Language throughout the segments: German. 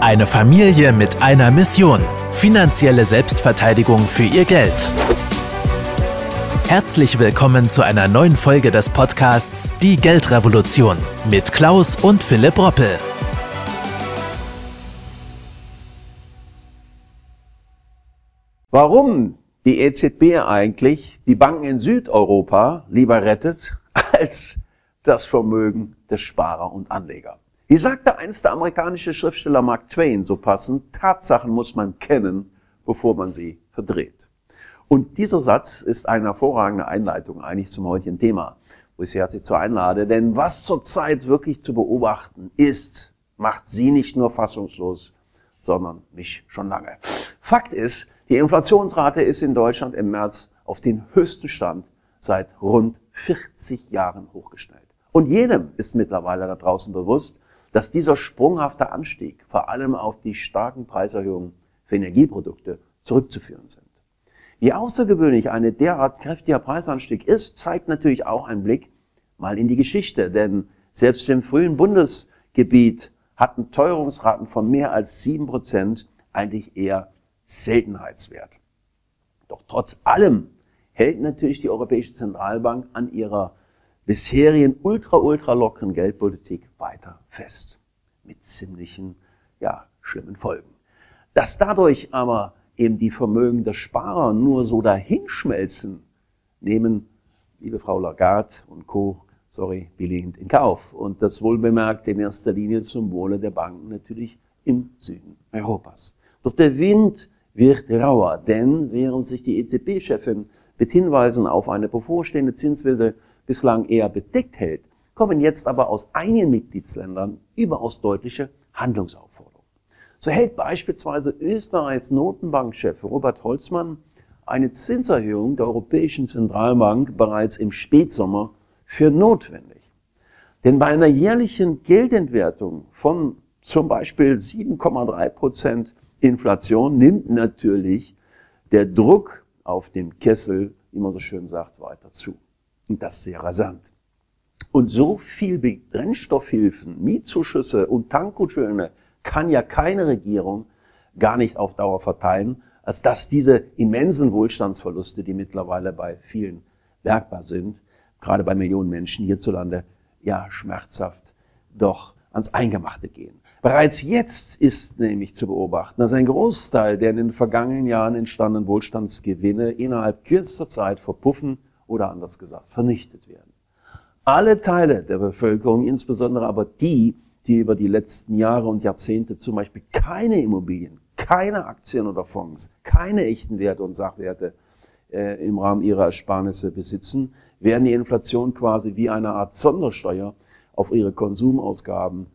Eine Familie mit einer Mission. Finanzielle Selbstverteidigung für ihr Geld. Herzlich willkommen zu einer neuen Folge des Podcasts Die Geldrevolution mit Klaus und Philipp Roppel. Warum die EZB eigentlich die Banken in Südeuropa lieber rettet als das Vermögen des Sparer und Anleger. Wie sagte einst der amerikanische Schriftsteller Mark Twain so passend, Tatsachen muss man kennen, bevor man sie verdreht. Und dieser Satz ist eine hervorragende Einleitung eigentlich zum heutigen Thema, wo ich Sie herzlich zu einlade. Denn was zurzeit wirklich zu beobachten ist, macht Sie nicht nur fassungslos, sondern mich schon lange. Fakt ist, die Inflationsrate ist in Deutschland im März auf den höchsten Stand seit rund 40 Jahren hochgestellt. Und jedem ist mittlerweile da draußen bewusst, dass dieser sprunghafte Anstieg vor allem auf die starken Preiserhöhungen für Energieprodukte zurückzuführen sind. Wie außergewöhnlich eine derart kräftiger Preisanstieg ist, zeigt natürlich auch ein Blick mal in die Geschichte, denn selbst im frühen Bundesgebiet hatten Teuerungsraten von mehr als sieben Prozent eigentlich eher Seltenheitswert. Doch trotz allem hält natürlich die Europäische Zentralbank an ihrer bisherigen ultra, ultra lockeren Geldpolitik weiter fest. Mit ziemlichen, ja, schlimmen Folgen. Dass dadurch aber eben die Vermögen der Sparer nur so dahinschmelzen, nehmen liebe Frau Lagarde und Co., sorry, billigend in Kauf. Und das wohlbemerkt in erster Linie zum Wohle der Banken natürlich im Süden Europas. Doch der Wind wird rauer, denn während sich die EZB-Chefin mit Hinweisen auf eine bevorstehende Zinswelle bislang eher bedeckt hält, kommen jetzt aber aus einigen Mitgliedsländern überaus deutliche Handlungsaufforderungen. So hält beispielsweise Österreichs Notenbankchef Robert Holzmann eine Zinserhöhung der Europäischen Zentralbank bereits im Spätsommer für notwendig. Denn bei einer jährlichen Geldentwertung von zum Beispiel 7,3 Prozent Inflation nimmt natürlich der Druck auf dem Kessel, wie man so schön sagt, weiter zu. Und das sehr rasant. Und so viel Brennstoffhilfen, Mietzuschüsse und Tankgutscheine kann ja keine Regierung gar nicht auf Dauer verteilen, als dass diese immensen Wohlstandsverluste, die mittlerweile bei vielen merkbar sind, gerade bei Millionen Menschen hierzulande, ja schmerzhaft doch ans Eingemachte gehen. Bereits jetzt ist nämlich zu beobachten, dass ein Großteil der in den vergangenen Jahren entstandenen Wohlstandsgewinne innerhalb kürzester Zeit verpuffen oder anders gesagt vernichtet werden. Alle Teile der Bevölkerung, insbesondere aber die, die über die letzten Jahre und Jahrzehnte zum Beispiel keine Immobilien, keine Aktien oder Fonds, keine echten Werte und Sachwerte äh, im Rahmen ihrer Ersparnisse besitzen, werden die Inflation quasi wie eine Art Sondersteuer auf ihre Konsumausgaben,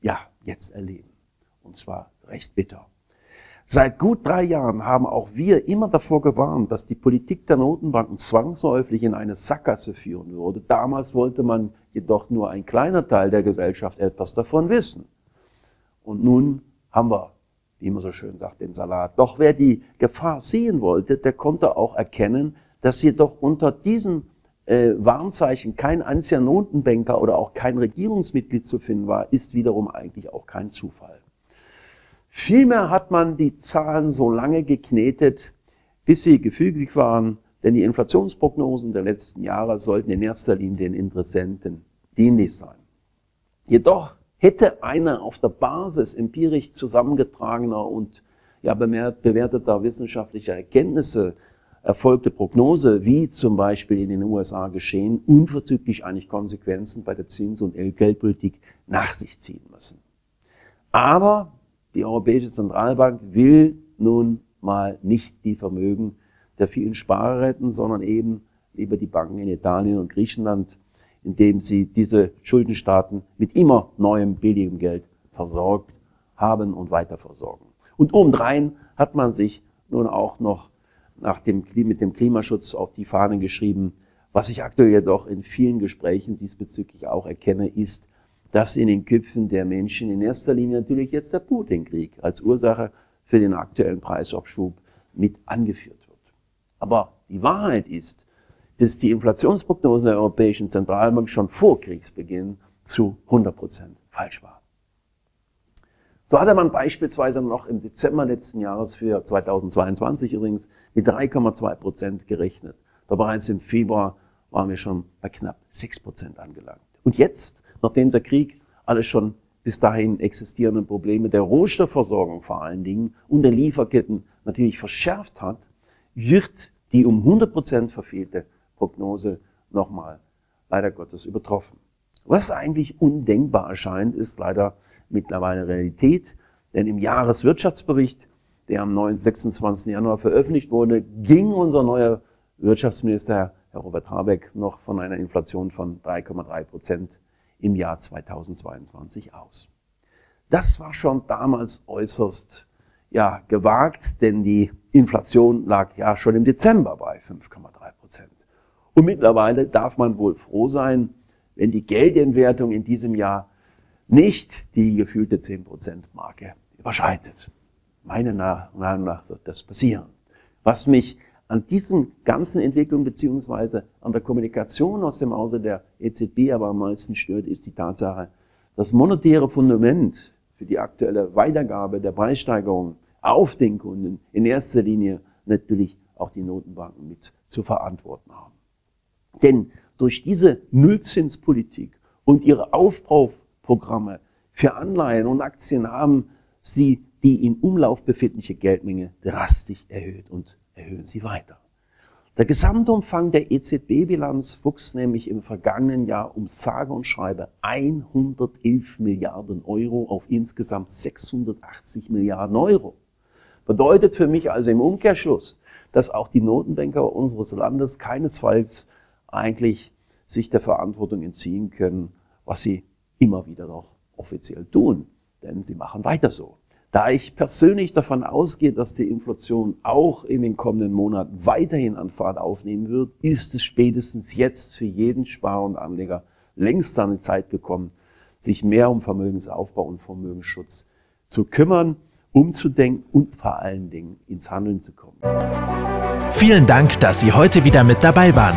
ja, jetzt erleben. Und zwar recht bitter. Seit gut drei Jahren haben auch wir immer davor gewarnt, dass die Politik der Notenbanken zwangsläufig in eine Sackgasse führen würde. Damals wollte man jedoch nur ein kleiner Teil der Gesellschaft etwas davon wissen. Und nun haben wir, wie man so schön sagt, den Salat. Doch wer die Gefahr sehen wollte, der konnte auch erkennen, dass jedoch unter diesen äh, Warnzeichen kein einziger Notenbanker oder auch kein Regierungsmitglied zu finden war, ist wiederum eigentlich auch kein Zufall. Vielmehr hat man die Zahlen so lange geknetet, bis sie gefügig waren, denn die Inflationsprognosen der letzten Jahre sollten in erster Linie den Interessenten dienlich sein. Jedoch hätte eine auf der Basis empirisch zusammengetragener und ja, bewerteter wissenschaftlicher Erkenntnisse erfolgte Prognose, wie zum Beispiel in den USA geschehen, unverzüglich eigentlich Konsequenzen bei der Zins- und Geldpolitik nach sich ziehen müssen. Aber die Europäische Zentralbank will nun mal nicht die Vermögen der vielen Sparer retten, sondern eben lieber die Banken in Italien und Griechenland, indem sie diese Schuldenstaaten mit immer neuem billigem Geld versorgt haben und weiter versorgen. Und obendrein hat man sich nun auch noch nach dem, mit dem Klimaschutz auf die Fahnen geschrieben. Was ich aktuell jedoch in vielen Gesprächen diesbezüglich auch erkenne, ist, dass in den Köpfen der Menschen in erster Linie natürlich jetzt der Putin-Krieg als Ursache für den aktuellen Preisaufschub mit angeführt wird. Aber die Wahrheit ist, dass die Inflationsprognosen der Europäischen Zentralbank schon vor Kriegsbeginn zu 100 Prozent falsch waren. So hatte man beispielsweise noch im Dezember letzten Jahres für 2022 übrigens mit 3,2 Prozent gerechnet. Doch bereits im Februar waren wir schon bei knapp 6 Prozent angelangt. Und jetzt, nachdem der Krieg alle schon bis dahin existierenden Probleme der Rohstoffversorgung vor allen Dingen und der Lieferketten natürlich verschärft hat, wird die um 100 Prozent verfehlte Prognose nochmal leider Gottes übertroffen. Was eigentlich undenkbar erscheint, ist leider mittlerweile Realität, denn im Jahreswirtschaftsbericht, der am 26. Januar veröffentlicht wurde, ging unser neuer Wirtschaftsminister, Herr Robert Habeck, noch von einer Inflation von 3,3 Prozent im Jahr 2022 aus. Das war schon damals äußerst ja, gewagt, denn die Inflation lag ja schon im Dezember bei 5,3 Prozent. Und mittlerweile darf man wohl froh sein, wenn die Geldentwertung in diesem Jahr nicht die gefühlte 10 Prozent Marke überschreitet. Meiner Meinung nach wird das passieren. Was mich an diesen ganzen Entwicklungen beziehungsweise an der Kommunikation aus dem Hause der EZB aber am meisten stört, ist die Tatsache, das monetäre Fundament für die aktuelle Weitergabe der Preissteigerung auf den Kunden in erster Linie natürlich auch die Notenbanken mit zu verantworten haben. Denn durch diese Nullzinspolitik und ihre Aufbauprogramme für Anleihen und Aktien haben sie die in Umlauf befindliche Geldmenge drastisch erhöht und erhöhen sie weiter. Der Gesamtumfang der EZB-Bilanz wuchs nämlich im vergangenen Jahr um sage und schreibe 111 Milliarden Euro auf insgesamt 680 Milliarden Euro. Bedeutet für mich also im Umkehrschluss, dass auch die Notenbanker unseres Landes keinesfalls eigentlich sich der Verantwortung entziehen können, was sie immer wieder doch offiziell tun. Denn sie machen weiter so. Da ich persönlich davon ausgehe, dass die Inflation auch in den kommenden Monaten weiterhin an Fahrt aufnehmen wird, ist es spätestens jetzt für jeden Sparer und Anleger längst an die Zeit gekommen, sich mehr um Vermögensaufbau und Vermögensschutz zu kümmern, umzudenken und vor allen Dingen ins Handeln zu kommen. Vielen Dank, dass Sie heute wieder mit dabei waren.